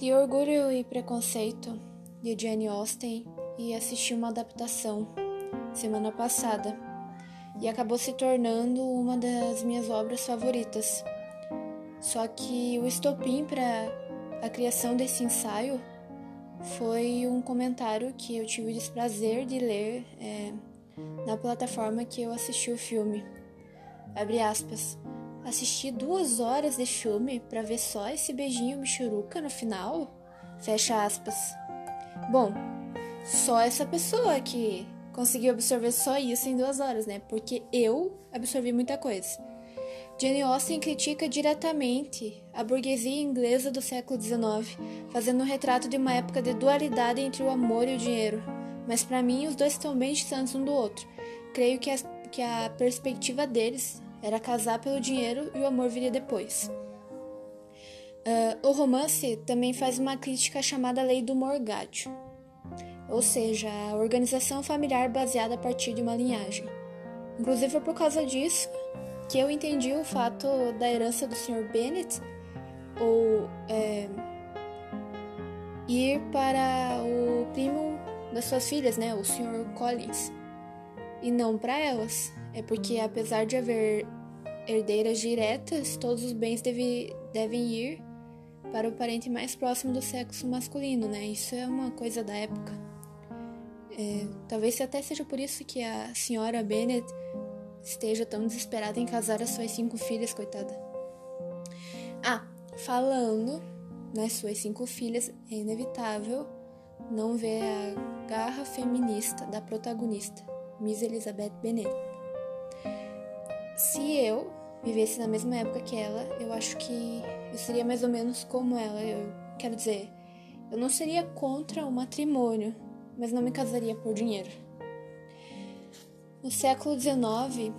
Li Orgulho e Preconceito de Jane Austen e assisti uma adaptação semana passada e acabou se tornando uma das minhas obras favoritas. Só que o estopim para a criação desse ensaio foi um comentário que eu tive o desprazer de ler é, na plataforma que eu assisti o filme. Abre aspas. Assisti duas horas de filme para ver só esse beijinho michuruca no final? Fecha aspas. Bom, só essa pessoa que conseguiu absorver só isso em duas horas, né? Porque eu absorvi muita coisa. Jane Austen critica diretamente a burguesia inglesa do século XIX, fazendo um retrato de uma época de dualidade entre o amor e o dinheiro. Mas para mim, os dois estão bem distantes um do outro. Creio que a, que a perspectiva deles era casar pelo dinheiro e o amor viria depois. Uh, o romance também faz uma crítica chamada Lei do Morgádio, ou seja, a organização familiar baseada a partir de uma linhagem. Inclusive é por causa disso que eu entendi o fato da herança do Sr. Bennet ou é, ir para o primo das suas filhas, né, o Sr. Collins, e não para elas. É porque apesar de haver herdeiras diretas, todos os bens deve, devem ir para o parente mais próximo do sexo masculino, né? Isso é uma coisa da época. É, talvez até seja por isso que a senhora Bennet esteja tão desesperada em casar as suas cinco filhas, coitada. Ah, falando nas suas cinco filhas, é inevitável não ver a garra feminista da protagonista, Miss Elizabeth Bennet. Se eu vivesse na mesma época que ela, eu acho que eu seria mais ou menos como ela. Eu quero dizer, eu não seria contra o matrimônio, mas não me casaria por dinheiro. No século XIX,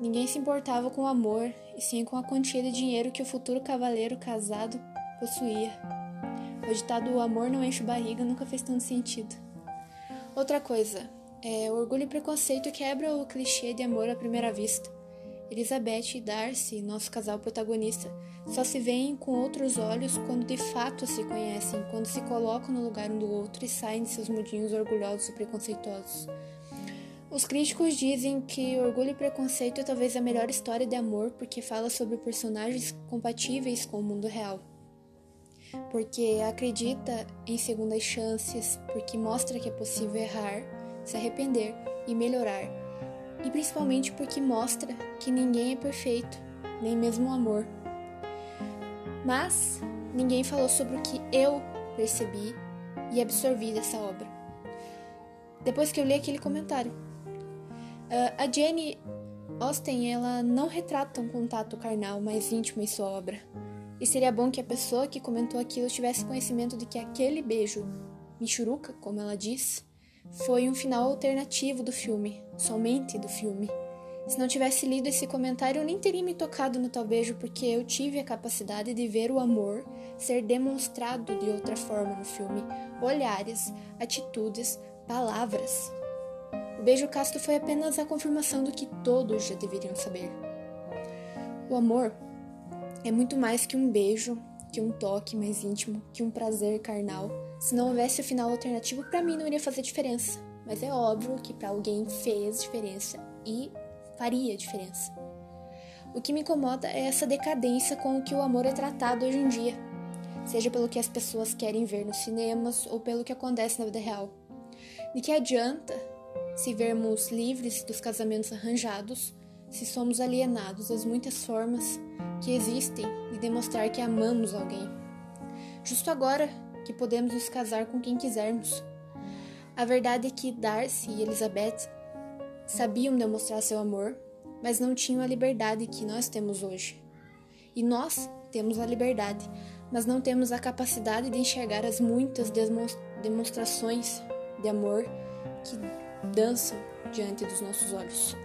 ninguém se importava com o amor, e sim com a quantia de dinheiro que o futuro cavaleiro casado possuía. O ditado o amor não enche barriga nunca fez tanto sentido. Outra coisa, é, o orgulho e preconceito quebra o clichê de amor à primeira vista. Elizabeth e Darcy, nosso casal protagonista, só se veem com outros olhos quando de fato se conhecem, quando se colocam no lugar um do outro e saem de seus mudinhos orgulhosos e preconceituosos. Os críticos dizem que Orgulho e Preconceito é talvez a melhor história de amor porque fala sobre personagens compatíveis com o mundo real. Porque acredita em segundas chances, porque mostra que é possível errar, se arrepender e melhorar. E principalmente porque mostra que ninguém é perfeito, nem mesmo o amor. Mas ninguém falou sobre o que eu percebi e absorvi dessa obra. Depois que eu li aquele comentário. Uh, a Jane Austen ela não retrata um contato carnal mais íntimo em sua obra. E seria bom que a pessoa que comentou aquilo tivesse conhecimento de que aquele beijo, Michuruca, como ela diz, foi um final alternativo do filme, somente do filme. Se não tivesse lido esse comentário, eu nem teria me tocado no tal beijo, porque eu tive a capacidade de ver o amor ser demonstrado de outra forma no filme. Olhares, atitudes, palavras. O beijo casto foi apenas a confirmação do que todos já deveriam saber. O amor é muito mais que um beijo, que um toque mais íntimo, que um prazer carnal. Se não houvesse o final alternativo, para mim não iria fazer diferença. Mas é óbvio que para alguém fez diferença e faria diferença. O que me incomoda é essa decadência com que o amor é tratado hoje em dia, seja pelo que as pessoas querem ver nos cinemas ou pelo que acontece na vida real. De que adianta se vermos livres dos casamentos arranjados, se somos alienados das muitas formas que existem de demonstrar que amamos alguém. Justo agora que podemos nos casar com quem quisermos. A verdade é que Darcy e Elizabeth sabiam demonstrar seu amor, mas não tinham a liberdade que nós temos hoje. E nós temos a liberdade, mas não temos a capacidade de enxergar as muitas demonstrações de amor que dançam diante dos nossos olhos.